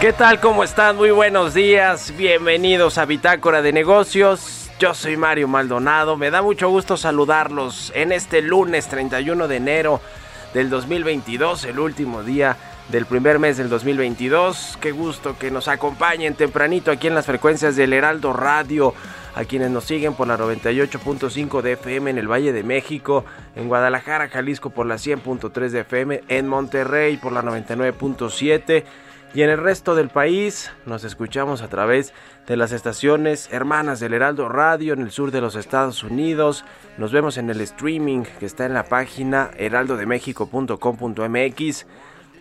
¿Qué tal? ¿Cómo están? Muy buenos días. Bienvenidos a Bitácora de Negocios. Yo soy Mario Maldonado. Me da mucho gusto saludarlos en este lunes 31 de enero del 2022, el último día del primer mes del 2022. Qué gusto que nos acompañen tempranito aquí en las frecuencias del Heraldo Radio. A quienes nos siguen por la 98.5 de FM en el Valle de México, en Guadalajara, Jalisco por la 100.3 de FM, en Monterrey por la 99.7 y en el resto del país nos escuchamos a través de las estaciones hermanas del Heraldo Radio en el sur de los Estados Unidos. Nos vemos en el streaming que está en la página heraldodemexico.com.mx.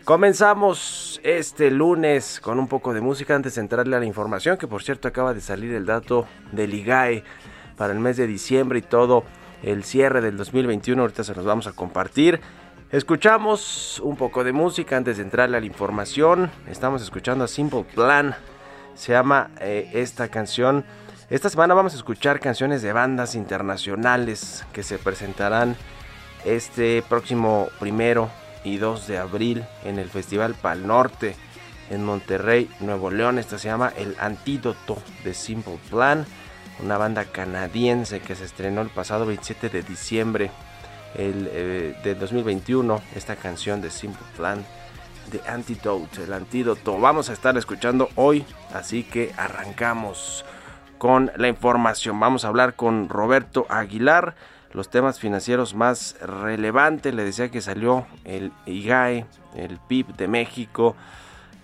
Comenzamos este lunes con un poco de música antes de entrarle a la información, que por cierto acaba de salir el dato del IGAE para el mes de diciembre y todo el cierre del 2021. Ahorita se los vamos a compartir. Escuchamos un poco de música antes de entrarle a la información. Estamos escuchando a Simple Plan. Se llama eh, esta canción. Esta semana vamos a escuchar canciones de bandas internacionales que se presentarán este próximo primero y 2 de abril en el Festival Pal Norte en Monterrey, Nuevo León. Esta se llama El Antídoto de Simple Plan, una banda canadiense que se estrenó el pasado 27 de diciembre el, eh, del 2021. Esta canción de Simple Plan, The Antidote, el antídoto. Vamos a estar escuchando hoy, así que arrancamos con la información. Vamos a hablar con Roberto Aguilar los temas financieros más relevantes. Le decía que salió el IGAE, el PIB de México,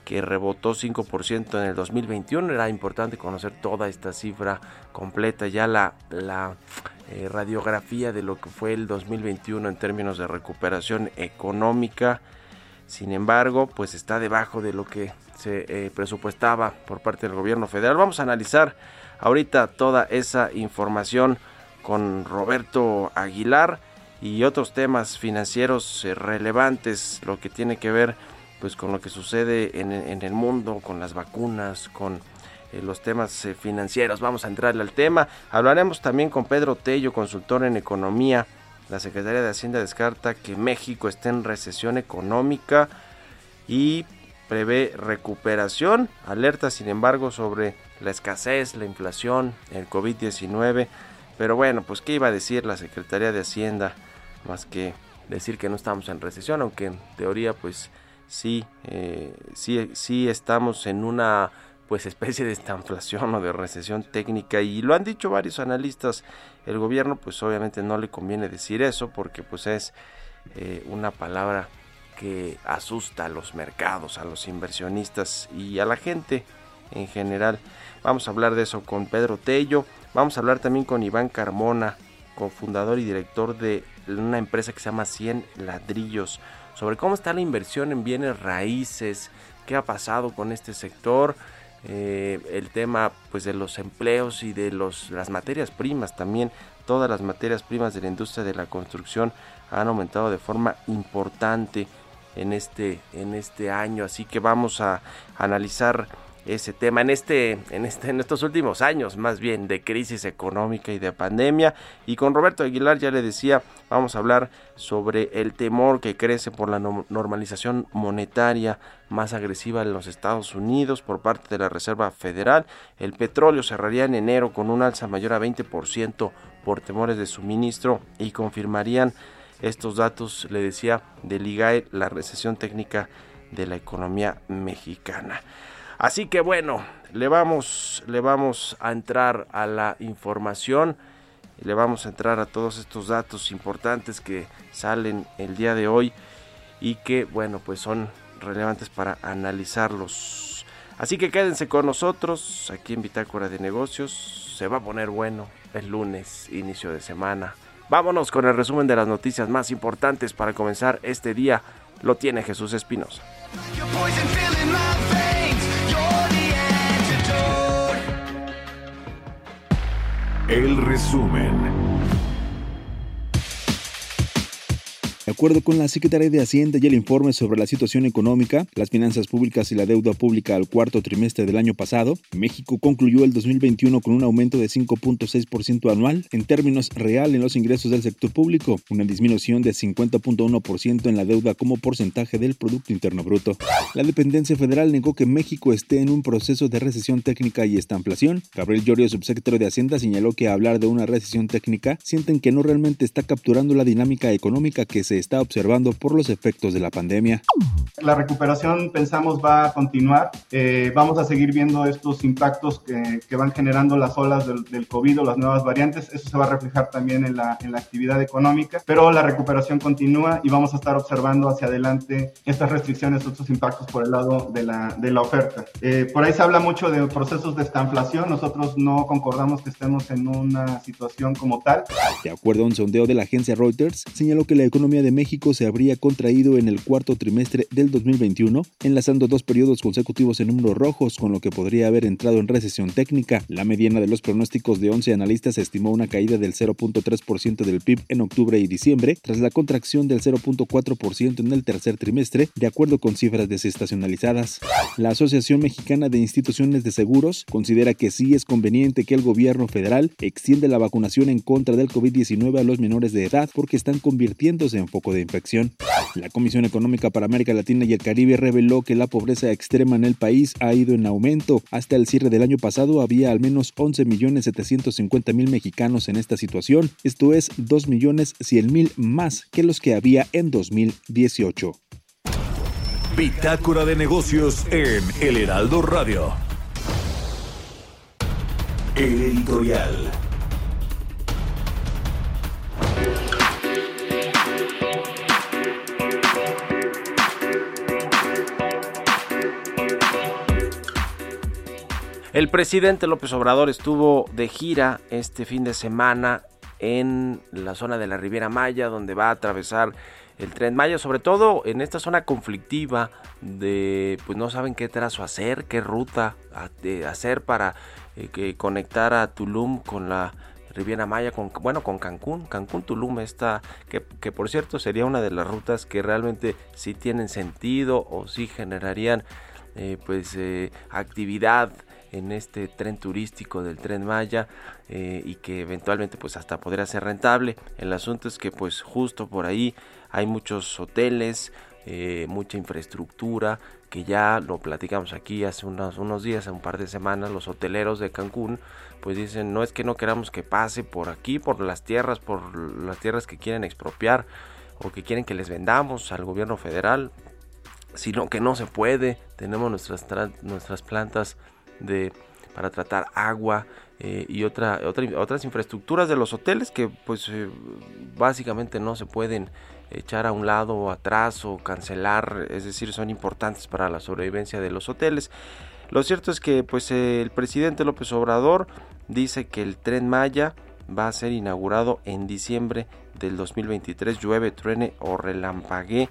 que rebotó 5% en el 2021. Era importante conocer toda esta cifra completa, ya la eh, radiografía de lo que fue el 2021 en términos de recuperación económica. Sin embargo, pues está debajo de lo que se eh, presupuestaba por parte del gobierno federal. Vamos a analizar ahorita toda esa información con Roberto Aguilar y otros temas financieros eh, relevantes, lo que tiene que ver pues con lo que sucede en, el mundo, con las vacunas, con los temas financieros. Vamos a entrarle al tema. Hablaremos también con Pedro Tello, consultor en economía. La Secretaría de Hacienda descarta que México esté en recesión económica y prevé recuperación. Alerta, sin embargo, sobre la escasez, la inflación, el COVID-19. Pero bueno, pues qué iba a decir la Secretaría de Hacienda más que decir que no estamos en recesión, aunque en teoría pues sí, eh, sí, sí estamos en una pues especie de estanflación o de recesión técnica y lo han dicho varios analistas. El gobierno pues obviamente no le conviene decir eso porque pues es eh, una palabra que asusta a los mercados, a los inversionistas y a la gente en general. Vamos a hablar de eso con Pedro Tello, vamos a hablar también con Iván Carmona, cofundador y director de una empresa que se llama 100 ladrillos, sobre cómo está la inversión en bienes raíces, qué ha pasado con este sector, eh, el tema pues de los empleos y de los, las materias primas también, todas las materias primas de la industria de la construcción han aumentado de forma importante en este, en este año. Así que vamos a analizar ese tema en este, en este, en estos últimos años, más bien de crisis económica y de pandemia. Y con Roberto Aguilar ya le decía, vamos a hablar sobre el temor que crece por la normalización monetaria más agresiva en los Estados Unidos por parte de la Reserva Federal. El petróleo cerraría en enero con un alza mayor a 20% por temores de suministro y confirmarían estos datos, le decía, del IGAE, la recesión técnica de la economía mexicana. Así que bueno, le vamos, le vamos a entrar a la información, le vamos a entrar a todos estos datos importantes que salen el día de hoy y que bueno, pues son relevantes para analizarlos. Así que quédense con nosotros aquí en Bitácora de Negocios. Se va a poner bueno el lunes, inicio de semana. Vámonos con el resumen de las noticias más importantes para comenzar este día. Lo tiene Jesús Espinosa. El resumen. Acuerdo con la Secretaría de Hacienda y el informe sobre la situación económica, las finanzas públicas y la deuda pública al cuarto trimestre del año pasado, México concluyó el 2021 con un aumento de 5.6% anual en términos real en los ingresos del sector público, una disminución de 50.1% en la deuda como porcentaje del Producto Interno Bruto. La dependencia federal negó que México esté en un proceso de recesión técnica y estanflación. Gabriel Llorio, subsecretario de Hacienda, señaló que hablar de una recesión técnica sienten que no realmente está capturando la dinámica económica que se está observando por los efectos de la pandemia. La recuperación pensamos va a continuar. Eh, vamos a seguir viendo estos impactos que, que van generando las olas del, del, COVID o las nuevas variantes. Eso se va a reflejar también en la, en la actividad económica, pero la recuperación continúa y vamos a estar observando hacia adelante estas restricciones, estos impactos por el lado de la, de la oferta. Eh, por ahí se habla mucho de procesos de estanflación. Nosotros no concordamos que estemos en una situación como tal. De acuerdo a un sondeo de la agencia Reuters, señaló que la economía de México se habría contraído en el cuarto trimestre del 2021, enlazando dos periodos consecutivos en números rojos, con lo que podría haber entrado en recesión técnica. La mediana de los pronósticos de 11 analistas estimó una caída del 0.3% del PIB en octubre y diciembre, tras la contracción del 0.4% en el tercer trimestre, de acuerdo con cifras desestacionalizadas. La Asociación Mexicana de Instituciones de Seguros considera que sí es conveniente que el gobierno federal extienda la vacunación en contra del COVID-19 a los menores de edad porque están convirtiéndose en foco de infección. La Comisión Económica para América Latina y el Caribe reveló que la pobreza extrema en el país ha ido en aumento. Hasta el cierre del año pasado había al menos 11.750.000 mexicanos en esta situación, esto es 2.100.000 más que los que había en 2018. Bitácora de negocios en El Heraldo Radio. El editorial. El presidente López Obrador estuvo de gira este fin de semana en la zona de la Riviera Maya, donde va a atravesar el tren Maya, sobre todo en esta zona conflictiva de pues no saben qué trazo hacer, qué ruta hacer para eh, que conectar a Tulum con la Riviera Maya, bueno, con Cancún, Cancún Tulum, que, que por cierto sería una de las rutas que realmente sí tienen sentido o sí generarían eh, pues eh, actividad en este tren turístico del tren Maya eh, y que eventualmente pues hasta podría ser rentable. El asunto es que pues justo por ahí hay muchos hoteles, mucha infraestructura que ya lo platicamos aquí hace unos, unos días, un par de semanas, los hoteleros de Cancún pues dicen no es que no queramos que pase por aquí, por las tierras, por las tierras que quieren expropiar o que quieren que les vendamos al gobierno federal, sino que no se puede. Tenemos nuestras, nuestras plantas de, para tratar agua eh, y otra, otras infraestructuras de los hoteles que pues eh, básicamente no se pueden echar a un lado o atrás o cancelar, es decir, son importantes para la sobrevivencia de los hoteles. Lo cierto es que pues el presidente López Obrador dice que el tren Maya va a ser inaugurado en diciembre del 2023, llueve, truene o relampaguee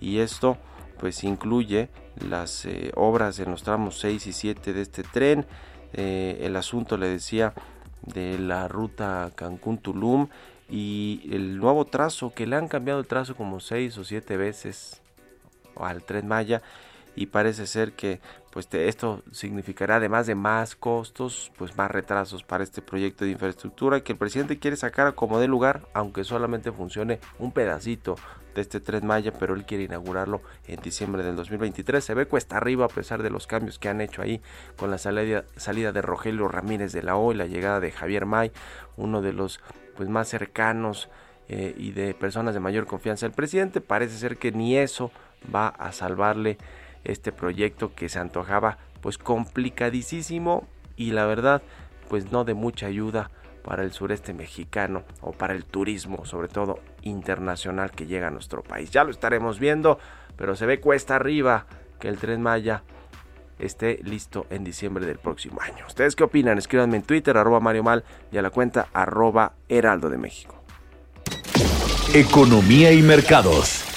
y esto pues incluye las eh, obras en los tramos 6 y 7 de este tren, eh, el asunto le decía de la ruta Cancún-Tulum y el nuevo trazo que le han cambiado el trazo como 6 o 7 veces al tren Maya y parece ser que pues esto significará además de más costos, pues más retrasos para este proyecto de infraestructura que el presidente quiere sacar como de lugar, aunque solamente funcione un pedacito de este tren Maya, pero él quiere inaugurarlo en diciembre del 2023. Se ve cuesta arriba a pesar de los cambios que han hecho ahí con la salida, de Rogelio Ramírez de la O y la llegada de Javier May, uno de los pues más cercanos eh, y de personas de mayor confianza del presidente. Parece ser que ni eso va a salvarle este proyecto que se antojaba pues complicadísimo y la verdad pues no de mucha ayuda para el sureste mexicano o para el turismo, sobre todo internacional que llega a nuestro país. Ya lo estaremos viendo, pero se ve cuesta arriba que el tren Maya esté listo en diciembre del próximo año. ¿Ustedes qué opinan? Escríbanme en Twitter, arroba Mario Mal y a la cuenta arroba Heraldo de México. Economía y mercados.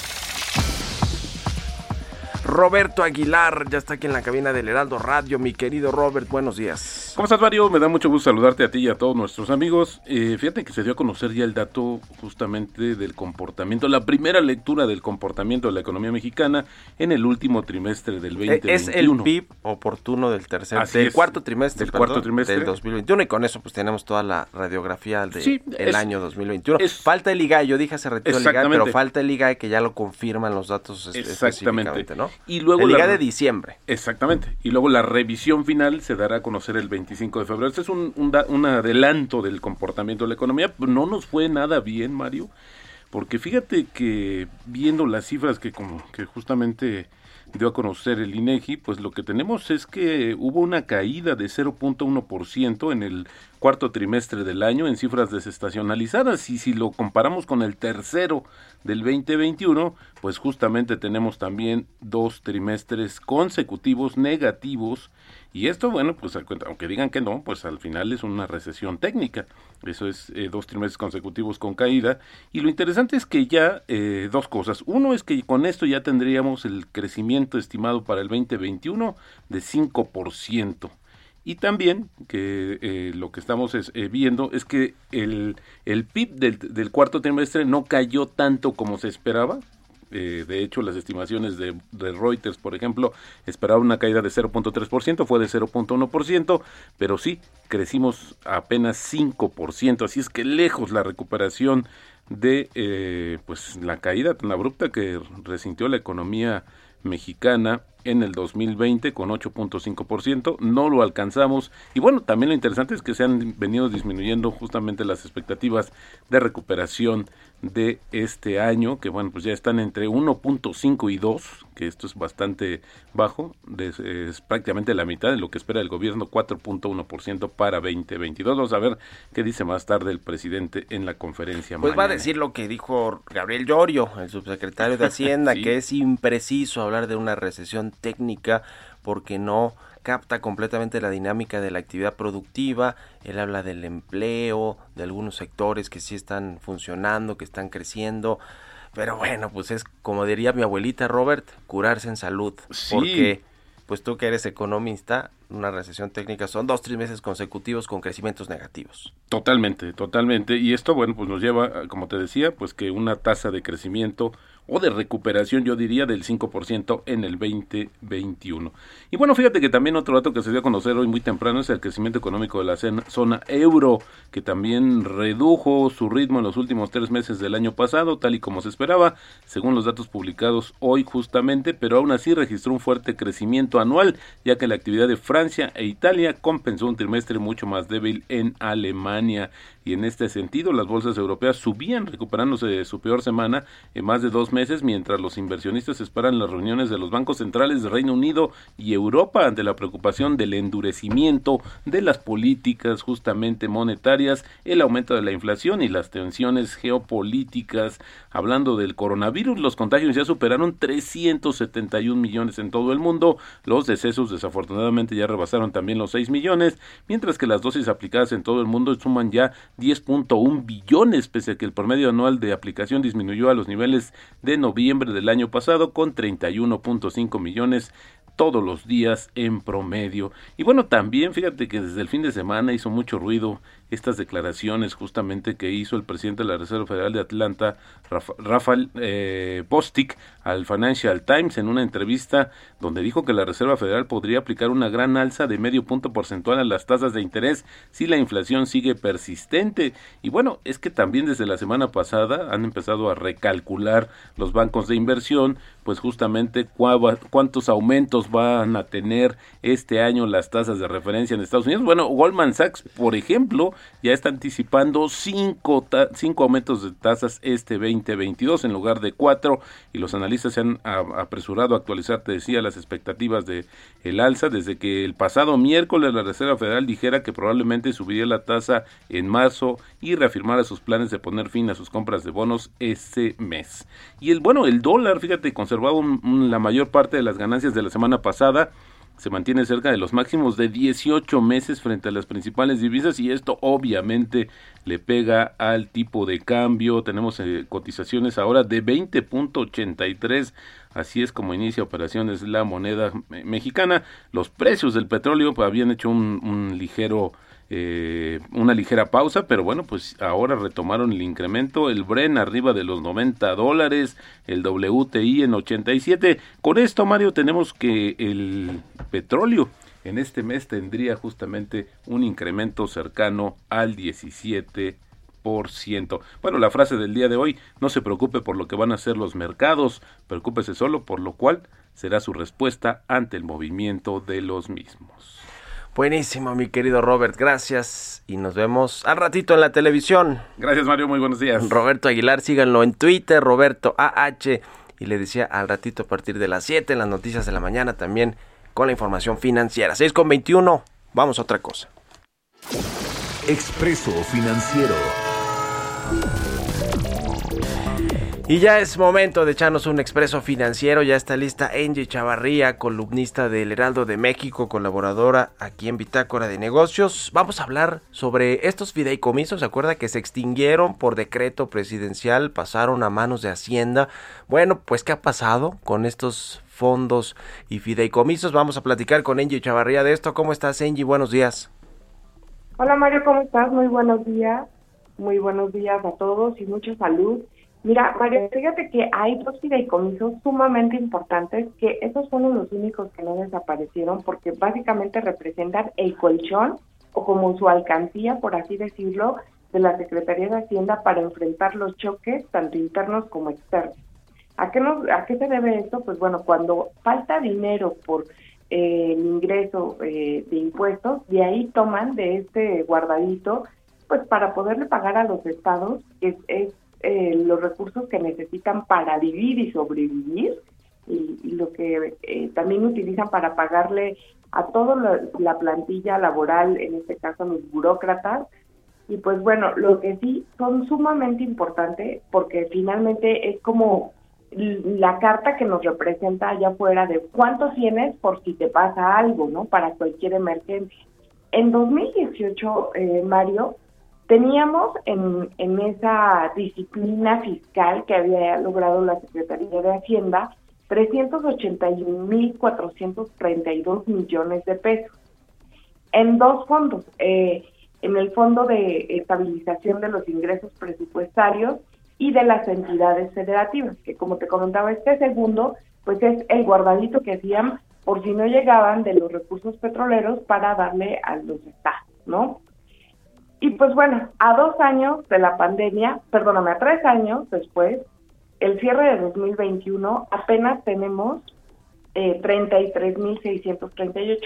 Roberto Aguilar ya está aquí en la cabina del Heraldo Radio. Mi querido Robert, buenos días. ¿Cómo estás, Mario? Me da mucho gusto saludarte a ti y a todos nuestros amigos. Eh, fíjate que se dio a conocer ya el dato justamente del comportamiento, la primera lectura del comportamiento de la economía mexicana en el último trimestre del 2021. Eh, es el PIB oportuno del tercer, del cuarto trimestre, del cuarto trimestre del 2021 y con eso pues tenemos toda la radiografía del el año 2021. falta el IGAE, yo dije hace retiro el IGAE, pero falta el IGAE que ya lo confirman los datos exactamente, ¿no? Y luego la, de diciembre. Exactamente. Y luego la revisión final se dará a conocer el 25 de febrero. Este es un, un, adelanto del comportamiento de la economía. No nos fue nada bien, Mario, porque fíjate que viendo las cifras que como que justamente dio a conocer el INEGI, pues lo que tenemos es que hubo una caída de 0.1% en el cuarto trimestre del año en cifras desestacionalizadas y si lo comparamos con el tercero del 2021, pues justamente tenemos también dos trimestres consecutivos negativos y esto, bueno, pues aunque digan que no, pues al final es una recesión técnica. Eso es eh, dos trimestres consecutivos con caída. Y lo interesante es que ya eh, dos cosas. Uno es que con esto ya tendríamos el crecimiento estimado para el 2021 de 5%. Y también que eh, lo que estamos viendo es que el, el PIB del, del, cuarto trimestre no cayó tanto como se esperaba, eh, de hecho, las estimaciones de, Reuters, por ejemplo, esperaban una caída de 0.3%, fue de 0.1%, pero sí, crecimos apenas 5%, así es que lejos la recuperación de eh, pues la caída tan abrupta que resintió la economía mexicana en el 2020 con 8.5%, no lo alcanzamos y bueno, también lo interesante es que se han venido disminuyendo justamente las expectativas de recuperación de este año, que bueno, pues ya están entre 1.5 y 2, que esto es bastante bajo, es prácticamente la mitad de lo que espera el gobierno, 4.1% para 2022. Vamos a ver qué dice más tarde el presidente en la conferencia. Pues va a decir lo que dijo Gabriel Llorio, el subsecretario de Hacienda, que es impreciso hablar de una recesión técnica porque no capta completamente la dinámica de la actividad productiva. Él habla del empleo, de algunos sectores que sí están funcionando, que están creciendo. Pero bueno, pues es como diría mi abuelita Robert, curarse en salud. Porque pues tú que eres economista, una recesión técnica son dos, tres meses consecutivos con crecimientos negativos. Totalmente, totalmente. Y esto, bueno, pues nos lleva, como te decía, pues que una tasa de crecimiento o de recuperación, yo diría, del 5% en el 2021. Y bueno, fíjate que también otro dato que se dio a conocer hoy muy temprano es el crecimiento económico de la zona euro, que también redujo su ritmo en los últimos tres meses del año pasado, tal y como se esperaba, según los datos publicados hoy justamente, pero aún así registró un fuerte crecimiento anual, ya que la actividad de Francia e Italia compensó un trimestre mucho más débil en Alemania y en este sentido las bolsas europeas subían recuperándose de su peor semana en más de dos meses mientras los inversionistas esperan las reuniones de los bancos centrales de Reino Unido y Europa ante la preocupación del endurecimiento de las políticas justamente monetarias, el aumento de la inflación y las tensiones geopolíticas. Hablando del coronavirus, los contagios ya superaron 371 millones en todo el mundo, los decesos desafortunadamente ya rebasaron también los 6 millones, mientras que las dosis aplicadas en todo el mundo suman ya 10.1 billones, pese a que el promedio anual de aplicación disminuyó a los niveles de noviembre del año pasado con 31.5 millones todos los días en promedio. Y bueno, también fíjate que desde el fin de semana hizo mucho ruido estas declaraciones justamente que hizo el presidente de la Reserva Federal de Atlanta, Rafael eh, Bostic, al Financial Times en una entrevista donde dijo que la Reserva Federal podría aplicar una gran alza de medio punto porcentual a las tasas de interés si la inflación sigue persistente. Y bueno, es que también desde la semana pasada han empezado a recalcular los bancos de inversión, pues justamente cuántos aumentos van a tener este año las tasas de referencia en Estados Unidos. Bueno, Goldman Sachs, por ejemplo, ya está anticipando cinco, cinco aumentos de tasas este 2022 en lugar de cuatro y los analistas se han apresurado a actualizar, te decía, las expectativas de el alza desde que el pasado miércoles la Reserva Federal dijera que probablemente subiría la tasa en marzo y reafirmara sus planes de poner fin a sus compras de bonos ese mes. Y el bueno, el dólar, fíjate, conservaba la mayor parte de las ganancias de la semana pasada se mantiene cerca de los máximos de 18 meses frente a las principales divisas y esto obviamente le pega al tipo de cambio. Tenemos eh, cotizaciones ahora de 20.83, así es como inicia operaciones la moneda mexicana. Los precios del petróleo habían hecho un ligero eh, una ligera pausa, pero bueno, pues ahora retomaron el incremento, el Bren arriba de los 90 dólares, el WTI en 87. Con esto, Mario, tenemos que el petróleo en este mes tendría justamente un incremento cercano al 17 bueno, la frase del día de hoy, no se preocupe por lo que van a hacer los mercados, preocúpese solo por lo cual será su respuesta ante el movimiento de los mismos. Buenísimo, mi querido Robert, gracias y nos vemos al ratito en la televisión. Gracias, Mario, muy buenos días. Roberto Aguilar, síganlo en Twitter, Roberto AH, y le decía al ratito a partir de las 7 en las noticias de la mañana también con la información financiera. 6 con 21, vamos a otra cosa. Expreso Financiero. Y ya es momento de echarnos un expreso financiero. Ya está lista Angie Chavarría, columnista del Heraldo de México, colaboradora aquí en Bitácora de Negocios. Vamos a hablar sobre estos fideicomisos. ¿Se acuerda que se extinguieron por decreto presidencial? Pasaron a manos de Hacienda. Bueno, pues ¿qué ha pasado con estos fondos y fideicomisos? Vamos a platicar con Angie Chavarría de esto. ¿Cómo estás, Angie? Buenos días. Hola, Mario, ¿cómo estás? Muy buenos días. Muy buenos días a todos y mucha salud. Mira, María, fíjate que hay dos fideicomisos sumamente importantes que esos fueron los únicos que no desaparecieron porque básicamente representan el colchón o como su alcancía, por así decirlo, de la Secretaría de Hacienda para enfrentar los choques tanto internos como externos. ¿A qué, nos, ¿A qué se debe esto? Pues bueno, cuando falta dinero por eh, el ingreso eh, de impuestos, de ahí toman de este guardadito, pues para poderle pagar a los estados, que es eh, los recursos que necesitan para vivir y sobrevivir y, lo que eh, también utilizan para pagarle a toda la, plantilla laboral, en este caso a los burócratas. Y pues bueno, lo que sí son sumamente importantes porque finalmente es como la carta que nos representa allá afuera de cuántos tienes por si te pasa algo, ¿no? Para cualquier emergencia. En 2018, eh, Mario, teníamos en, esa disciplina fiscal que había logrado la Secretaría de Hacienda 381.432 millones de pesos en dos fondos, eh, en el Fondo de Estabilización de los Ingresos Presupuestarios y de las entidades federativas, que como te comentaba, este segundo, pues es el guardadito que hacían por si no llegaban de los recursos petroleros para darle a los estados, ¿no? Y pues bueno, a dos años de la pandemia, perdóname, a tres años después, el cierre de 2021, apenas tenemos eh, 33.638.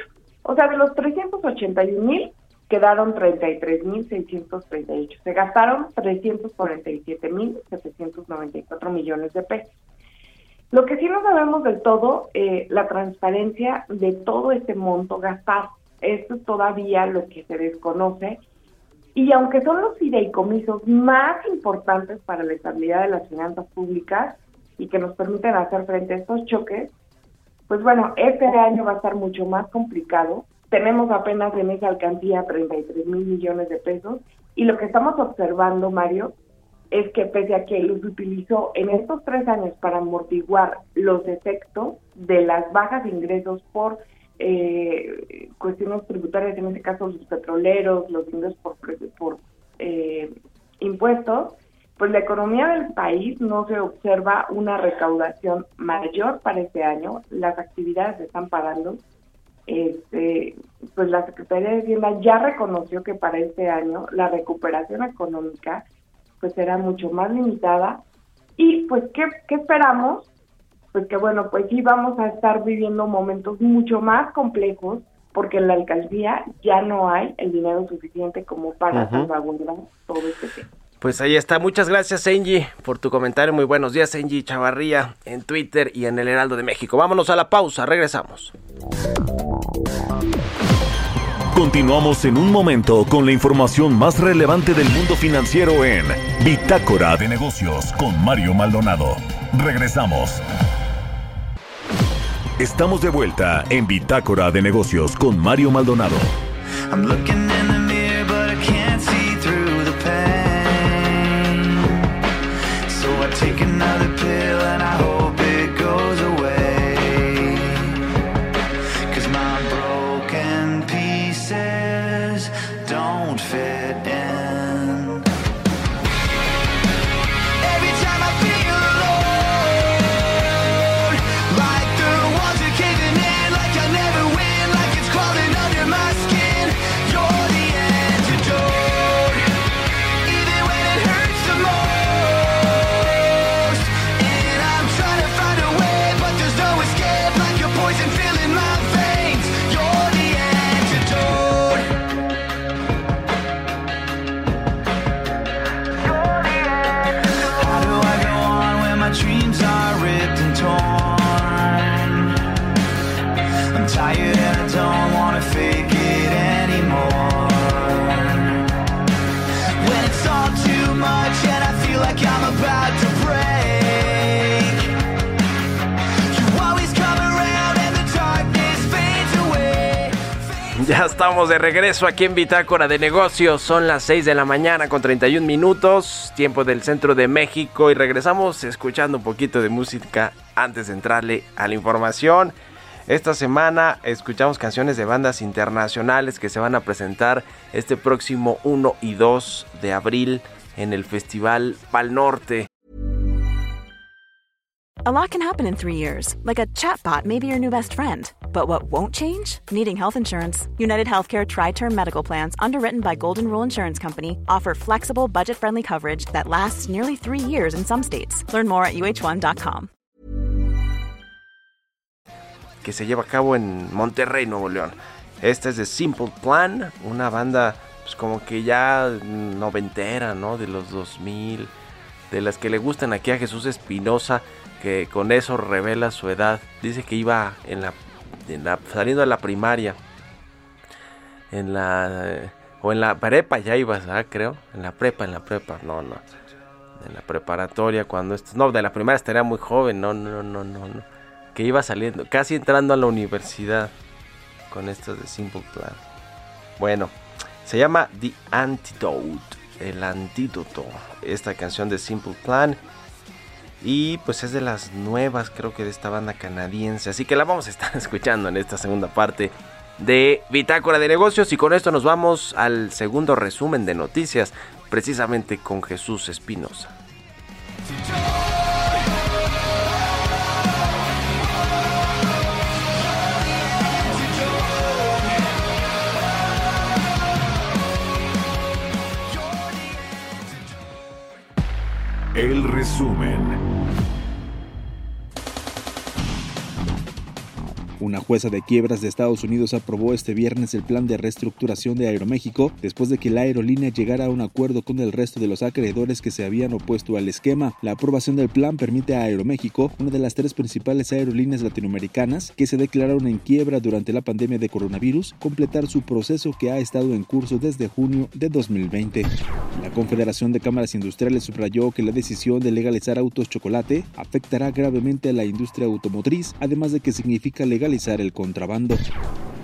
O sea, de los 381.000 quedaron 33.638. Se gastaron 347.794 millones de pesos. Lo que sí no sabemos del todo, eh, la transparencia de todo este monto gastado. Esto es todavía lo que se desconoce. Y aunque son los fideicomisos más importantes para la estabilidad de las finanzas públicas y que nos permiten hacer frente a estos choques, pues bueno, este año va a estar mucho más complicado. Tenemos apenas en esa alcaldía 33 mil millones de pesos. Y lo que estamos observando, Mario, es que pese a que los utilizó en estos tres años para amortiguar los efectos de las bajas de ingresos por eh, cuestiones tributarias, en este caso los petroleros, los ingresos por, por eh, impuestos, pues la economía del país no se observa una recaudación mayor para este año, las actividades están parando, este, pues la Secretaría de Hacienda ya reconoció que para este año la recuperación económica pues será mucho más limitada. Y pues ¿qué, qué esperamos? Pues que bueno, pues sí vamos a estar viviendo momentos mucho más complejos porque en la alcaldía ya no hay el dinero suficiente como para salvaguardar todo este tema. Pues ahí está. Muchas gracias, Engie, por tu comentario. Muy buenos días, Engie Chavarría, en Twitter y en el Heraldo de México. Vámonos a la pausa. Regresamos. Continuamos en un momento con la información más relevante del mundo financiero en Bitácora de Negocios con Mario Maldonado. Regresamos. Estamos de vuelta en Bitácora de Negocios con Mario Maldonado. I'm looking Ya estamos de regreso aquí en Bitácora de Negocios. Son las 6 de la mañana con 31 minutos, tiempo del centro de México. Y regresamos escuchando un poquito de música antes de entrarle a la información. Esta semana escuchamos canciones de bandas internacionales que se van a presentar este próximo 1 y 2 de abril en el Festival Pal Norte. A lot can happen in three years, like a chatbot may be your new best friend. But what won't change? Needing health insurance. United Healthcare Tri Term Medical Plans, underwritten by Golden Rule Insurance Company, offer flexible, budget friendly coverage that lasts nearly three years in some states. Learn more at uh1.com. que se lleva a cabo en Monterrey, Nuevo León. Esta es de Simple Plan, una banda pues como que ya noventera, ¿no? De los 2000, de las que le gustan aquí a Jesús Espinosa, que con eso revela su edad. Dice que iba en la, en la- saliendo de la primaria, en la o en la prepa ya ibas, ¿ah? creo, en la prepa, en la prepa, no, no. en la preparatoria, cuando esto, no, de la primera estaría muy joven, no, no, no, no, no, que iba saliendo, casi entrando a la universidad con esto de Simple Plan. Bueno, se llama The Antidote, el antídoto, esta canción de Simple Plan. Y pues es de las nuevas, creo que de esta banda canadiense. Así que la vamos a estar escuchando en esta segunda parte de Bitácora de Negocios. Y con esto nos vamos al segundo resumen de noticias, precisamente con Jesús Espinosa. El resumen. Una jueza de quiebras de Estados Unidos aprobó este viernes el plan de reestructuración de Aeroméxico después de que la aerolínea llegara a un acuerdo con el resto de los acreedores que se habían opuesto al esquema. La aprobación del plan permite a Aeroméxico, una de las tres principales aerolíneas latinoamericanas que se declararon en quiebra durante la pandemia de coronavirus, completar su proceso que ha estado en curso desde junio de 2020. La Confederación de Cámaras Industriales subrayó que la decisión de legalizar autos chocolate afectará gravemente a la industria automotriz, además de que significa legalizar el contrabando.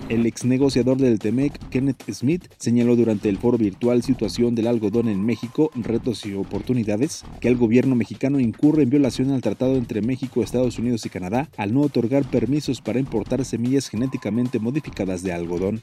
El ex negociador del TEMEC, Kenneth Smith, señaló durante el foro virtual Situación del algodón en México, retos y oportunidades, que el gobierno mexicano incurre en violación al tratado entre México, Estados Unidos y Canadá al no otorgar permisos para importar semillas genéticamente modificadas de algodón.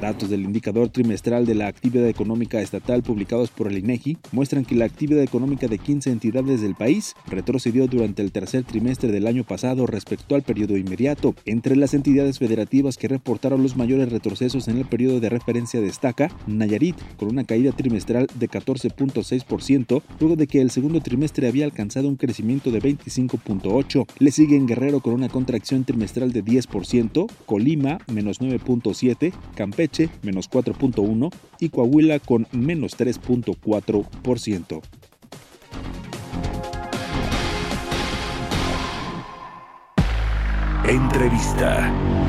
Datos del indicador trimestral de la actividad económica estatal publicados por el INEGI muestran que la actividad económica de 15 entidades del país retrocedió durante el tercer trimestre del año pasado respecto al periodo inmediato. Entre las entidades federativas que reportaron los mayores retrocesos en el periodo de referencia destaca Nayarit, con una caída trimestral de 14.6%, luego de que el segundo trimestre había alcanzado un crecimiento de 25.8%. Le siguen Guerrero con una contracción trimestral de 10%, Colima menos 9.7%, Campeche menos 4.1% y Coahuila con menos 3.4%. Entrevista.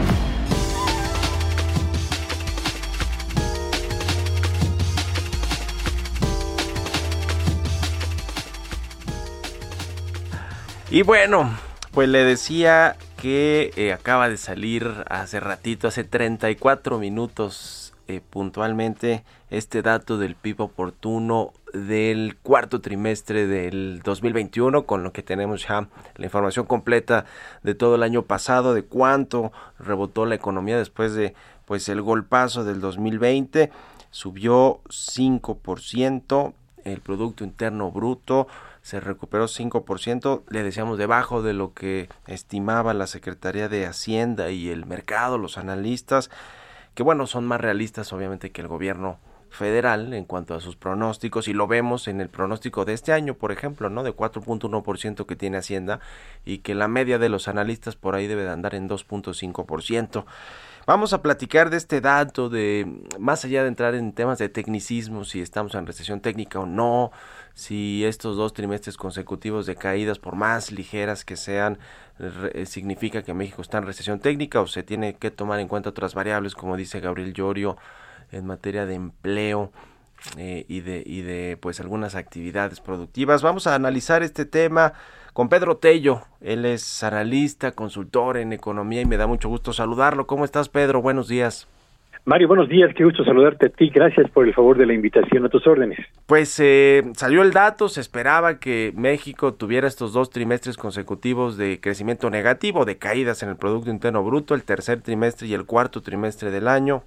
Y bueno, pues le decía que eh, acaba de salir hace ratito, hace 34 minutos eh, puntualmente, este dato del PIB oportuno del cuarto trimestre del 2021, con lo que tenemos ya la información completa de todo el año pasado, de cuánto rebotó la economía después de pues el golpazo del 2020, subió 5%, el Producto Interno Bruto se recuperó 5%, le decíamos debajo de lo que estimaba la Secretaría de Hacienda y el mercado, los analistas, que bueno, son más realistas obviamente que el gobierno federal en cuanto a sus pronósticos y lo vemos en el pronóstico de este año, por ejemplo, ¿no? De 4.1% que tiene Hacienda y que la media de los analistas por ahí debe de andar en 2.5%. Vamos a platicar de este dato de más allá de entrar en temas de tecnicismo, si estamos en recesión técnica o no, si estos dos trimestres consecutivos de caídas, por más ligeras que sean, eh, significa que México está en recesión técnica o se tiene que tomar en cuenta otras variables, como dice Gabriel Llorio, en materia de empleo. Eh, y de y de pues algunas actividades productivas. Vamos a analizar este tema con Pedro Tello. Él es analista consultor en economía y me da mucho gusto saludarlo. Cómo estás Pedro buenos días Mario, buenos días, qué gusto saludarte a ti, gracias por el favor de la invitación a tus órdenes. Pues eh, salió el dato, se esperaba que México tuviera estos dos trimestres consecutivos de crecimiento negativo, de caídas en el Producto Interno Bruto, el tercer trimestre y el cuarto trimestre del año.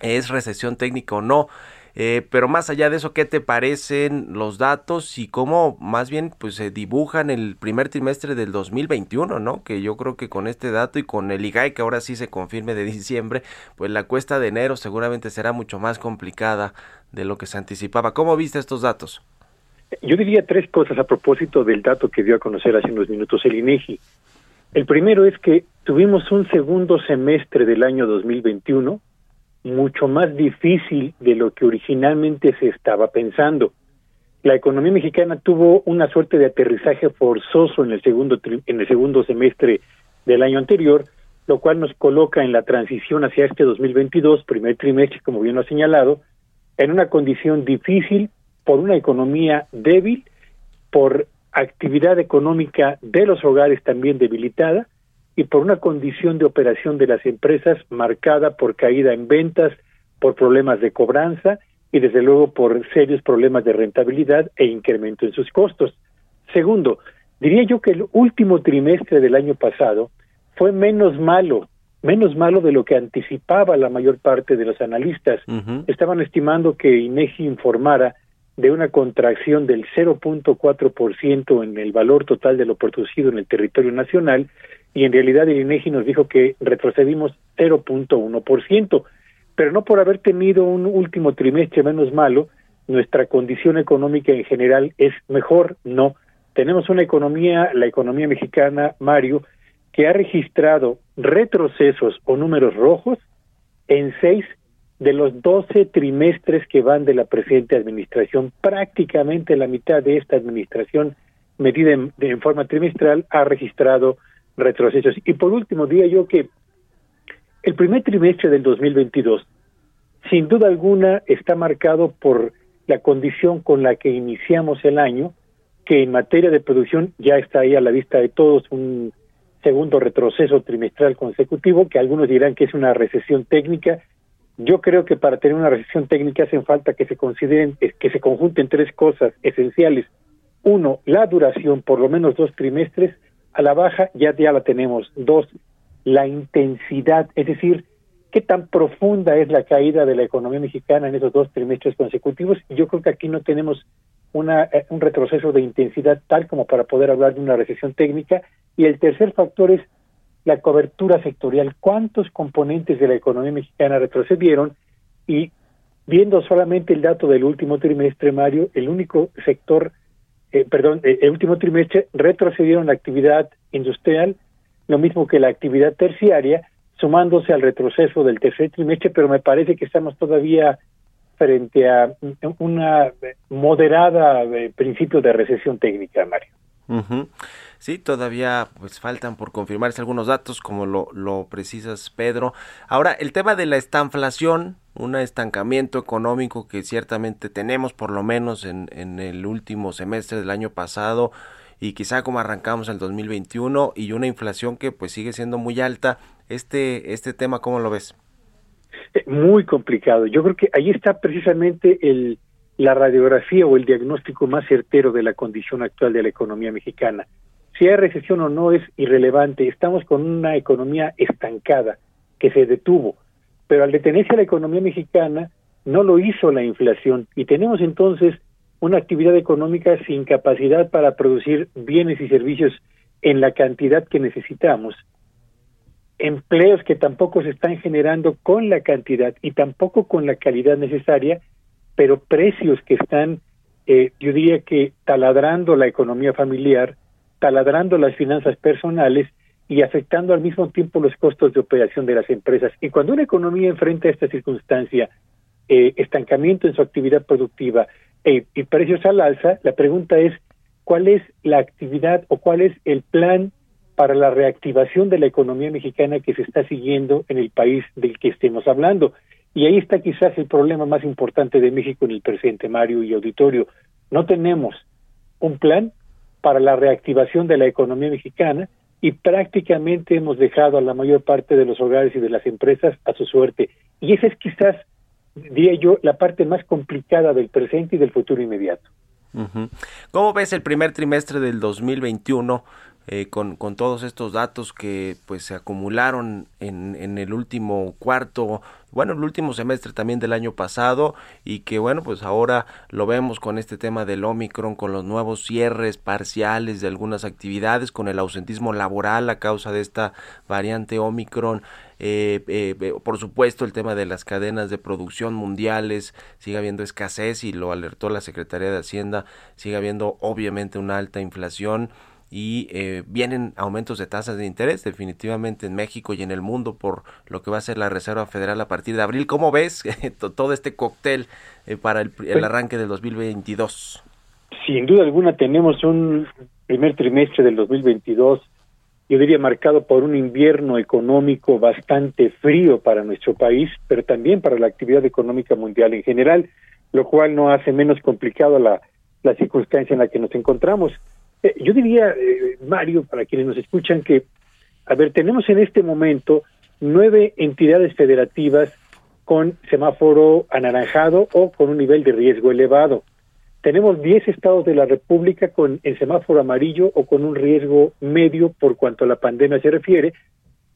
¿Es recesión técnica o no? Eh, pero más allá de eso, ¿qué te parecen los datos y cómo más bien pues se dibujan el primer trimestre del 2021, ¿no? Que yo creo que con este dato y con el IGAI que ahora sí se confirme de diciembre, pues la cuesta de enero seguramente será mucho más complicada de lo que se anticipaba. ¿Cómo viste estos datos? Yo diría tres cosas a propósito del dato que dio a conocer hace unos minutos el INEGI. El primero es que tuvimos un segundo semestre del año 2021 mucho más difícil de lo que originalmente se estaba pensando. La economía mexicana tuvo una suerte de aterrizaje forzoso en el segundo en el segundo semestre del año anterior, lo cual nos coloca en la transición hacia este 2022, primer trimestre, como bien lo ha señalado, en una condición difícil por una economía débil por actividad económica de los hogares también debilitada y por una condición de operación de las empresas marcada por caída en ventas, por problemas de cobranza y desde luego por serios problemas de rentabilidad e incremento en sus costos. Segundo, diría yo que el último trimestre del año pasado fue menos malo, menos malo de lo que anticipaba la mayor parte de los analistas. Estaban estimando que INEGI informara de una contracción del 0.4% en el valor total de lo producido en el territorio nacional y en realidad el INEGI nos dijo que retrocedimos 0.1%, pero no por haber tenido un último trimestre menos malo, nuestra condición económica en general es mejor, no. Tenemos una economía, la economía mexicana, Mario, que ha registrado retrocesos o números rojos en seis de los 12 trimestres que van de la presente administración, prácticamente la mitad de esta administración medida en, en, forma trimestral ha registrado retrocesos. Y por último, diría yo que el primer trimestre del 2022, sin duda alguna, está marcado por la condición con la que iniciamos el año, que en materia de producción ya está ahí a la vista de todos un segundo retroceso trimestral consecutivo, que algunos dirán que es una recesión técnica, yo creo que para tener una recesión técnica hacen falta que se consideren, que se conjunten tres cosas esenciales. Uno, la duración, por lo menos dos trimestres, a la baja ya, ya la tenemos. Dos, la intensidad, es decir, qué tan profunda es la caída de la economía mexicana en esos dos trimestres consecutivos. Yo creo que aquí no tenemos una, eh, un retroceso de intensidad tal como para poder hablar de una recesión técnica. Y el tercer factor es la cobertura sectorial, cuántos componentes de la economía mexicana retrocedieron y viendo solamente el dato del último trimestre, Mario, el único sector, eh, perdón, eh, el último trimestre retrocedieron la actividad industrial, lo mismo que la actividad terciaria, sumándose al retroceso del tercer trimestre, pero me parece que estamos todavía frente a una moderada eh, principio de recesión técnica, Mario. Sí, todavía pues faltan por confirmarse algunos datos, como lo, lo precisas, Pedro. Ahora, el tema de la estanflación, un estancamiento económico que ciertamente tenemos, por lo menos en, en el último semestre del año pasado, y quizá como arrancamos el 2021, y una inflación que pues sigue siendo muy alta. Este, este tema, ¿cómo lo ves? Eh, muy complicado. Yo creo que ahí está precisamente el, la radiografía o el diagnóstico más certero de la condición actual de la economía mexicana si hay recesión o no es irrelevante. Estamos con una economía estancada que se detuvo, pero al detenerse la economía mexicana no lo hizo la inflación. Y tenemos entonces una actividad económica sin capacidad para producir bienes y servicios en la cantidad que necesitamos, empleos que tampoco se están generando con la cantidad y tampoco con la calidad necesaria, pero precios que están, eh, yo diría que taladrando la economía familiar, taladrando las finanzas personales y afectando al mismo tiempo los costos de operación de las empresas. Y cuando una economía enfrenta esta circunstancia, eh, estancamiento en su actividad productiva eh, y precios al alza, la pregunta es, ¿cuál es la actividad o cuál es el plan para la reactivación de la economía mexicana que se está siguiendo en el país del que estemos hablando? Y ahí está quizás el problema más importante de México en el presente, Mario y auditorio. No tenemos un plan para la reactivación de la economía mexicana y prácticamente hemos dejado a la mayor parte de los hogares y de las empresas a su suerte. Y esa es quizás, diría yo, la parte más complicada del presente y del futuro inmediato. ¿Cómo ves el primer trimestre del 2021 eh, con, con, todos estos datos que pues se acumularon en, en, el último cuarto, bueno, el último semestre también del año pasado y que bueno, pues ahora lo vemos con este tema del Omicron, con los nuevos cierres parciales de algunas actividades, con el ausentismo laboral a causa de esta variante Omicron. Eh, eh, eh por supuesto el tema de las cadenas de producción mundiales sigue habiendo escasez y lo alertó la Secretaría de Hacienda sigue habiendo obviamente una alta inflación y eh, vienen aumentos de tasas de interés definitivamente en México y en el mundo por lo que va a ser la Reserva Federal a partir de abril. ¿Cómo ves todo este cóctel eh, para el, el, pues arranque del 2022? Sin duda alguna tenemos un primer trimestre del 2022, yo diría marcado por un invierno económico bastante frío para nuestro país, pero también para la actividad económica mundial en general, lo cual no hace menos complicado la la circunstancia en la que nos encontramos. Eh, yo diría, eh, Mario, para quienes nos escuchan, que, a ver, tenemos en este momento nueve entidades federativas con semáforo anaranjado o con un nivel de riesgo elevado. Tenemos 10 estados de la República con el semáforo amarillo o con un riesgo medio por cuanto a la pandemia se refiere,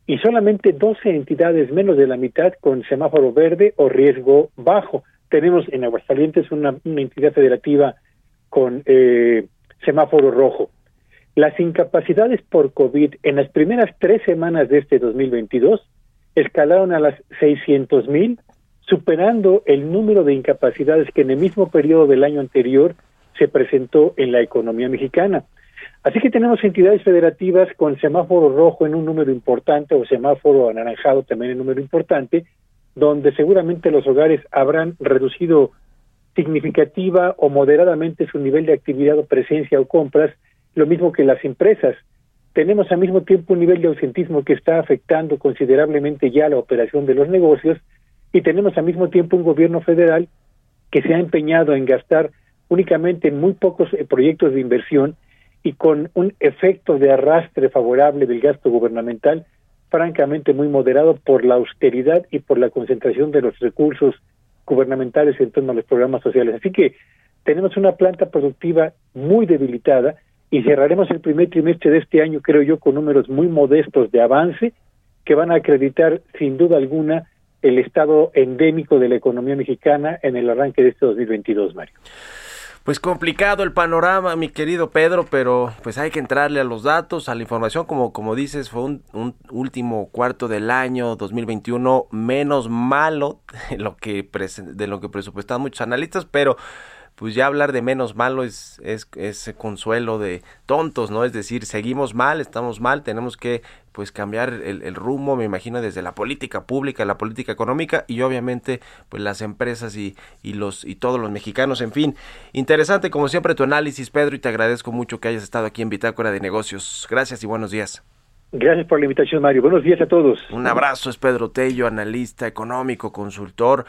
y solamente 12 entidades, menos de la mitad, con semáforo verde o riesgo bajo. Tenemos en Aguascalientes una, una entidad federativa con eh, semáforo rojo. Las incapacidades por COVID en las primeras tres semanas de este 2022 escalaron a las 600 mil superando el número de incapacidades que en el mismo periodo del año anterior se presentó en la economía mexicana. Así que tenemos entidades federativas con semáforo rojo en un número importante o semáforo anaranjado también en un número importante, donde seguramente los hogares habrán reducido significativa o moderadamente su nivel de actividad o presencia o compras, lo mismo que las empresas. Tenemos al mismo tiempo un nivel de ausentismo que está afectando considerablemente ya la operación de los negocios y tenemos al mismo tiempo un gobierno federal que se ha empeñado en gastar únicamente en muy pocos eh, proyectos de inversión y con un efecto de arrastre favorable del gasto gubernamental francamente muy moderado por la austeridad y por la concentración de los recursos gubernamentales en torno a los programas sociales. Así que tenemos una planta productiva muy debilitada y cerraremos el primer trimestre de este año, creo yo, con números muy modestos de avance que van a acreditar sin duda alguna el estado endémico de la economía mexicana en el arranque de este 2022, Mario. Pues complicado el panorama, mi querido Pedro, pero pues hay que entrarle a los datos, a la información, como, como dices, fue un, un último cuarto del año 2021 menos malo de lo que, de lo que presupuestaban muchos analistas, pero pues ya hablar de menos malo es, es, es, consuelo de tontos, ¿no? Es decir, seguimos mal, estamos mal, tenemos que pues cambiar el, el, rumbo, me imagino, desde la política pública, la política económica y obviamente pues las empresas y, y los y todos los mexicanos, en fin. Interesante como siempre tu análisis, Pedro, y te agradezco mucho que hayas estado aquí en Bitácora de Negocios. Gracias y buenos días. Gracias por la invitación, Mario. Buenos días a todos. Un abrazo, es Pedro Tello, analista económico, consultor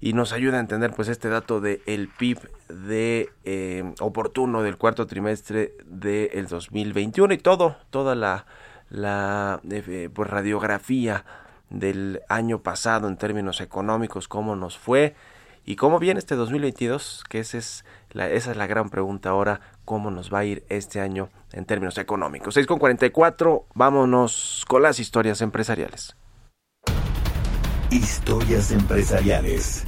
y nos ayuda a entender pues este dato de el PIB de eh, oportuno del cuarto trimestre del 2021 y todo toda la la eh, pues, radiografía del año pasado en términos económicos cómo nos fue y cómo viene este 2022 que esa es la, esa es la gran pregunta ahora cómo nos va a ir este año en términos económicos. 6 con 44 vámonos con las historias empresariales Historias empresariales.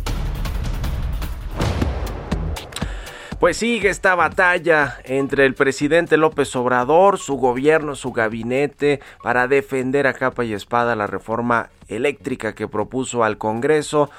Pues sigue esta batalla entre el presidente López Obrador, su gobierno, su gabinete, para defender a capa y espada la reforma eléctrica que propuso al Congreso.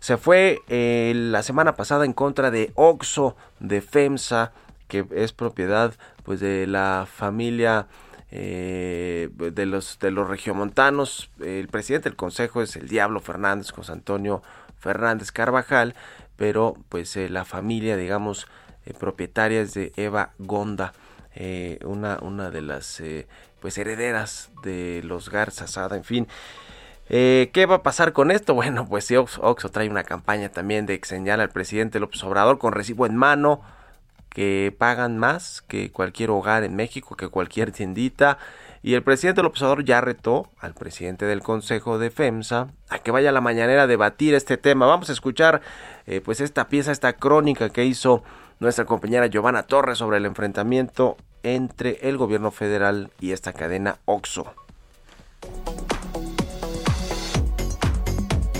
Se fue eh, la semana pasada en contra de Oxo, de FEMSA, que es propiedad pues de la familia eh, de los de los regiomontanos. El presidente del consejo es el Diablo Fernández, José Antonio Fernández Carvajal, pero pues eh, la familia, digamos, eh, propietaria es de Eva Gonda, eh, una, una de las pues herederas de los Garza Sada, en fin. ¿Qué va a pasar con esto? Bueno, pues si Oxo, trae una campaña también de señalar al presidente López Obrador con recibo en mano, que pagan más que cualquier hogar en México, que cualquier tiendita. Y el presidente López Obrador ya retó al presidente del Consejo de FEMSA a que vaya a la mañanera a debatir este tema. Vamos a escuchar eh, pues esta pieza, esta crónica que hizo nuestra compañera Giovanna Torres sobre el enfrentamiento entre el gobierno federal y esta cadena OXO.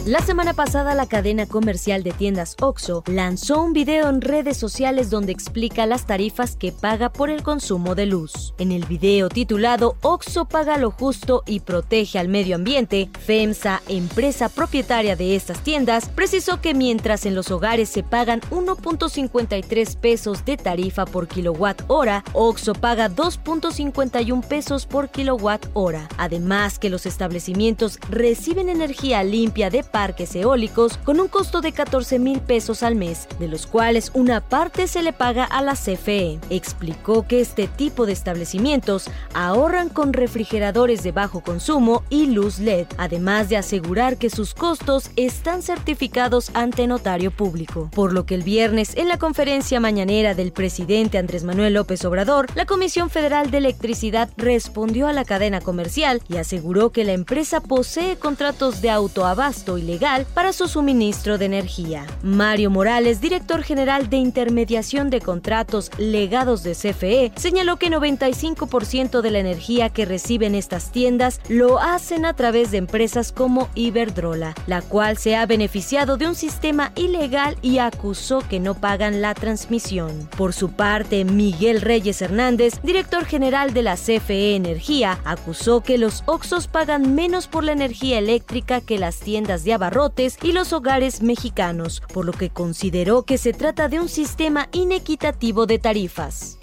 La semana pasada la cadena comercial de tiendas OXO lanzó un video en redes sociales donde explica las tarifas que paga por el consumo de luz. En el video titulado OXO paga lo justo y protege al medio ambiente, FEMSA, empresa propietaria de estas tiendas, precisó que mientras en los hogares se pagan 1.53 pesos de tarifa por kilowatt hora, OXO paga 2.51 pesos por kilowatt hora. Además que los establecimientos reciben energía limpia de pago parques eólicos con un costo de 14 mil pesos al mes, de los cuales una parte se le paga a la CFE. Explicó que este tipo de establecimientos ahorran con refrigeradores de bajo consumo y luz LED, además de asegurar que sus costos están certificados ante notario público. Por lo que el viernes, en la conferencia mañanera del presidente Andrés Manuel López Obrador, la Comisión Federal de Electricidad respondió a la cadena comercial y aseguró que la empresa posee contratos de autoabasto ilegal para su suministro de energía. Mario Morales, director general de intermediación de contratos legados de CFE, señaló que 95% de la energía que reciben estas tiendas lo hacen a través de empresas como Iberdrola, la cual se ha beneficiado de un sistema ilegal y acusó que no pagan la transmisión. Por su parte, Miguel Reyes Hernández, director general de la CFE Energía, acusó que los Oxos pagan menos por la energía eléctrica que las tiendas de abarrotes y los hogares mexicanos, por lo que consideró que se trata de un sistema inequitativo de tarifas.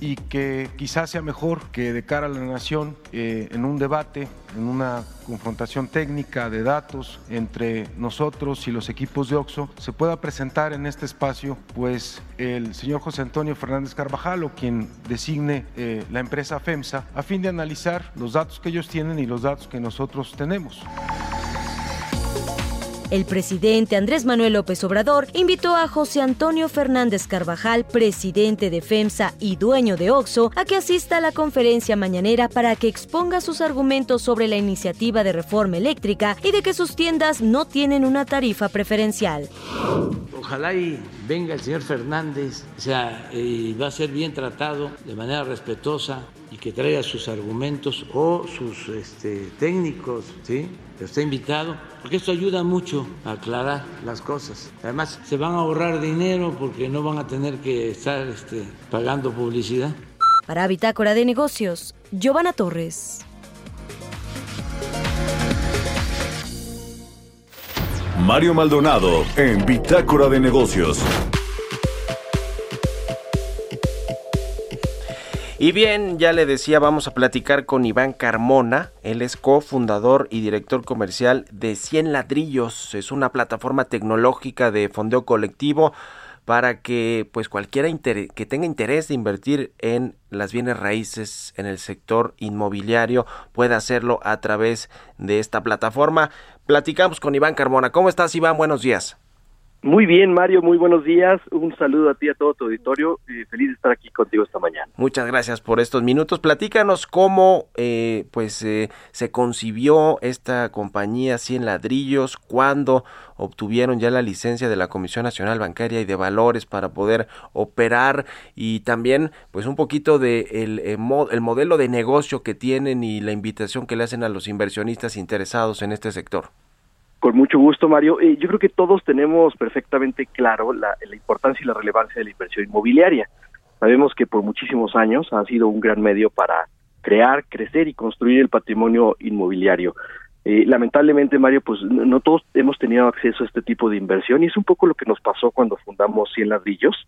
Y que quizás sea mejor que de cara a la nación, eh, en un debate, en una confrontación técnica de datos entre nosotros y los equipos de OXO, se pueda presentar en este espacio pues el señor José Antonio Fernández Carvajal o quien designe eh, la empresa FEMSA a fin de analizar los datos que ellos tienen y los datos que nosotros tenemos. El presidente Andrés Manuel López Obrador invitó a José Antonio Fernández Carvajal, presidente de FEMSA y dueño de OXO, a que asista a la conferencia mañanera para que exponga sus argumentos sobre la iniciativa de reforma eléctrica y de que sus tiendas no tienen una tarifa preferencial. Ojalá y venga el señor Fernández, o sea, y va a ser bien tratado de manera respetuosa y que traiga sus argumentos o sus este, técnicos, ¿sí? Está invitado, porque esto ayuda mucho a aclarar las cosas. Además, se van a ahorrar dinero porque no van a tener que estar este, pagando publicidad. Para Bitácora de Negocios, Giovanna Torres. Mario Maldonado en Bitácora de Negocios. Y bien, ya le decía, vamos a platicar con Iván Carmona. Él es cofundador y director comercial de 100 Ladrillos. Es una plataforma tecnológica de fondeo colectivo para que pues cualquiera que tenga interés de invertir en las bienes raíces en el sector inmobiliario pueda hacerlo a través de esta plataforma. Platicamos con Iván Carmona. ¿Cómo estás, Iván? Buenos días. Muy bien, Mario, muy buenos días. Un saludo a ti, a todo tu auditorio. Eh, feliz de estar aquí contigo esta mañana. Muchas gracias por estos minutos. Platícanos cómo eh, pues eh, se concibió esta compañía 100 ladrillos, cuándo obtuvieron ya la licencia de la Comisión Nacional Bancaria y de Valores para poder operar y también pues un poquito de el, el modelo de negocio que tienen y la invitación que le hacen a los inversionistas interesados en este sector. Con mucho gusto, Mario. Eh, yo creo que todos tenemos perfectamente claro la, importancia y la relevancia de la inversión inmobiliaria. Sabemos que por muchísimos años ha sido un gran medio para crear, crecer y construir el patrimonio inmobiliario. Eh, lamentablemente, Mario, pues no todos hemos tenido acceso a este tipo de inversión y es un poco lo que nos pasó cuando fundamos Cien Ladrillos.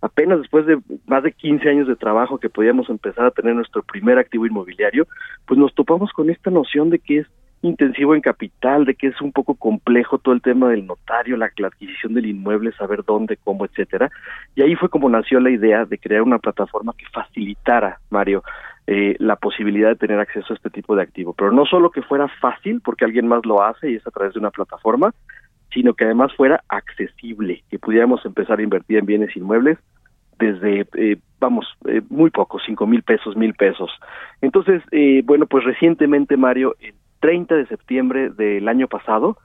Apenas después de más de 15 años de trabajo que podíamos empezar a tener nuestro primer activo inmobiliario, pues nos topamos con esta noción de que es intensivo en capital, de que es un poco complejo todo el tema del notario, la, adquisición del inmueble, saber dónde, cómo, etcétera. Y ahí fue como nació la idea de crear una plataforma que facilitara, Mario, eh, la posibilidad de tener acceso a este tipo de activo. Pero no solo que fuera fácil, porque alguien más lo hace y es a través de una plataforma, sino que además fuera accesible, que pudiéramos empezar a invertir en bienes inmuebles desde, eh, vamos, eh, muy poco, cinco mil pesos, mil pesos. Entonces, eh, bueno, pues recientemente, Mario, el 30 de septiembre del año pasado,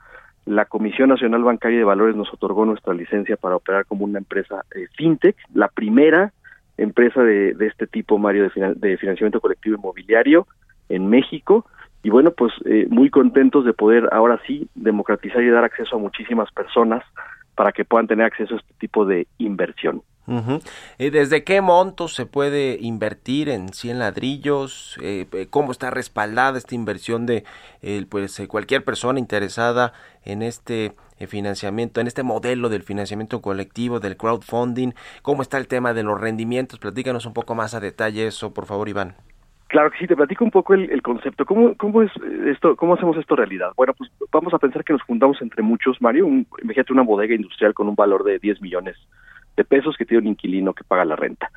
la Comisión Nacional Bancaria de Valores nos otorgó nuestra licencia para operar como una empresa eh, fintech, la primera empresa de, este tipo, Mario, de, financiamiento colectivo inmobiliario en México. Y bueno, pues eh, muy contentos de poder ahora sí democratizar y dar acceso a muchísimas personas para que puedan tener acceso a este tipo de inversión. Uh -huh. ¿Desde qué monto se puede invertir en 100 ladrillos? Eh, ¿Cómo está respaldada esta inversión de eh, pues cualquier persona interesada en este eh, financiamiento, en este modelo del financiamiento colectivo, del crowdfunding? ¿Cómo está el tema de los rendimientos? Platícanos un poco más a detalle eso, por favor, Iván. Claro que sí, te platico un poco el, concepto. ¿Cómo, ¿Cómo es esto? ¿Cómo hacemos esto realidad? Bueno, pues vamos a pensar que nos juntamos entre muchos, Mario. Un, imagínate una bodega industrial con un valor de 10 millones pesos que tiene un inquilino que paga la renta.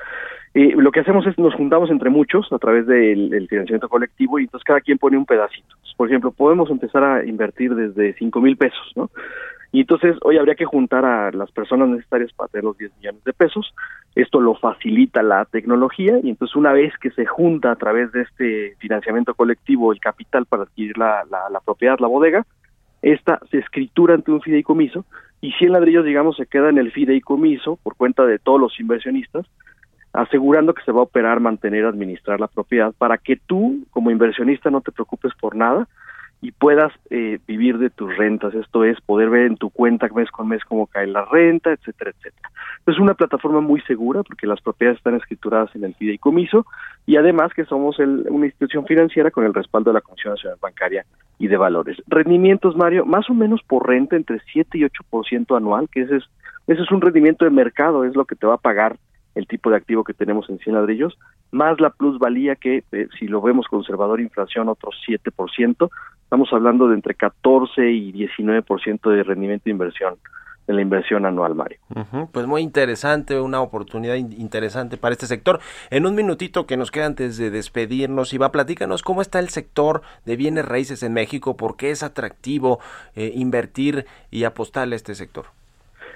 Y lo que hacemos es nos juntamos entre muchos a través del, financiamiento colectivo y entonces cada quien pone un pedacito. Por ejemplo, podemos empezar a invertir desde 5 mil pesos, ¿no? Y entonces hoy habría que juntar a las personas necesarias para tener los 10 millones de pesos. Esto lo facilita la tecnología y entonces una vez que se junta a través de este financiamiento colectivo el capital para adquirir la, la, la propiedad, la bodega, esta se escritura ante un fideicomiso y 100 ladrillos, digamos, se queda en el fideicomiso por cuenta de todos los inversionistas, asegurando que se va a operar, mantener, administrar la propiedad para que tú, como inversionista, no te preocupes por nada y puedas eh, vivir de tus rentas. Esto es poder ver en tu cuenta mes con mes cómo cae la renta, etcétera, etcétera. Es una plataforma muy segura porque las propiedades están escrituradas en el fideicomiso y además que somos el, una institución financiera con el respaldo de la Comisión Nacional Bancaria y de Valores. Rendimientos, Mario, más o menos por renta entre 7 y 8% anual, que ese es, ese es un rendimiento de mercado, es lo que te va a pagar el tipo de activo que tenemos en 100 ladrillos, más la plusvalía que, eh, si lo vemos conservador, inflación otro 7%, estamos hablando de entre 14 y 19% de rendimiento de inversión en la inversión anual, Mario. Pues muy interesante, una oportunidad in- interesante para este sector. En un minutito que nos queda antes de despedirnos, Iba, platícanos cómo está el sector de bienes raíces en México, por qué es atractivo eh, invertir y apostarle a este sector.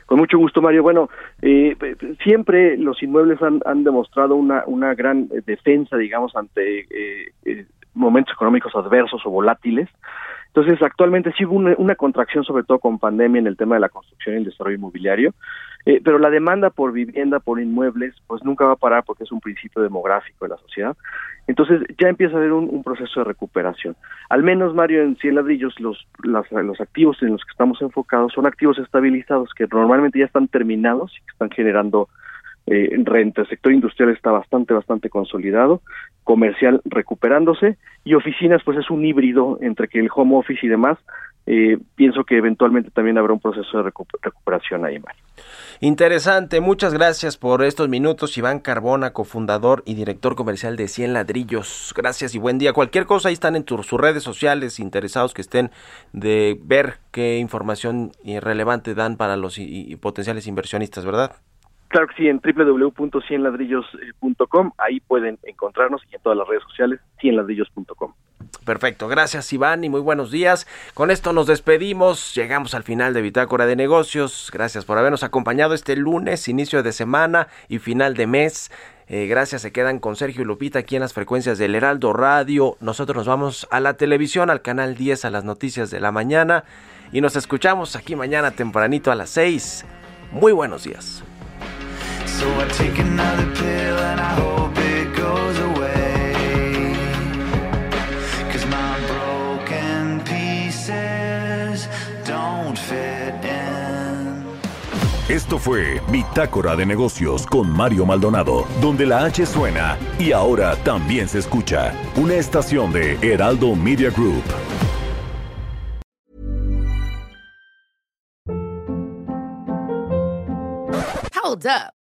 Con mucho gusto, Mario. Bueno, eh, siempre los inmuebles han, han demostrado una, una gran eh, defensa, digamos, ante eh, eh, momentos económicos adversos o volátiles. Entonces, actualmente sí hubo una, contracción, sobre todo con pandemia, en el tema de la construcción y el desarrollo inmobiliario, eh, pero la demanda por vivienda, por inmuebles, pues nunca va a parar porque es un principio demográfico de la sociedad. Entonces, ya empieza a haber un, un proceso de recuperación. Al menos, Mario, en 100 ladrillos, los, las- los activos en los que estamos enfocados son activos estabilizados que normalmente ya están terminados y que están generando eh, renta. El sector industrial está bastante, bastante consolidado, comercial recuperándose y oficinas pues es un híbrido entre que el home office y demás. Eh, pienso que eventualmente también habrá un proceso de recu- recuperación ahí, Mario. Interesante, muchas gracias por estos minutos, Iván Carbona, cofundador y director comercial de 100 Ladrillos. Gracias y buen día. Cualquier cosa ahí están en tu- sus redes sociales, interesados que estén de ver qué información eh, relevante dan para los y potenciales inversionistas, ¿verdad? Claro que sí, en www.cienladrillos.com, ahí pueden encontrarnos y en todas las redes sociales, cienladrillos.com. Perfecto, gracias Iván y muy buenos días. Con esto nos despedimos, llegamos al final de Bitácora de Negocios. Gracias por habernos acompañado este lunes, inicio de semana y final de mes. Eh, gracias, se quedan con Sergio y Lupita aquí en las frecuencias del Heraldo Radio. Nosotros nos vamos a la televisión, al canal 10, a las noticias de la mañana. Y nos escuchamos aquí mañana tempranito a las 6. Muy buenos días. So I take another pill and I hope it goes away. Cause my broken pieces don't fit in. Esto fue Bitácora de Negocios con Mario Maldonado, donde la H suena y ahora también se escucha. Una estación de Heraldo Media Group. Hold up.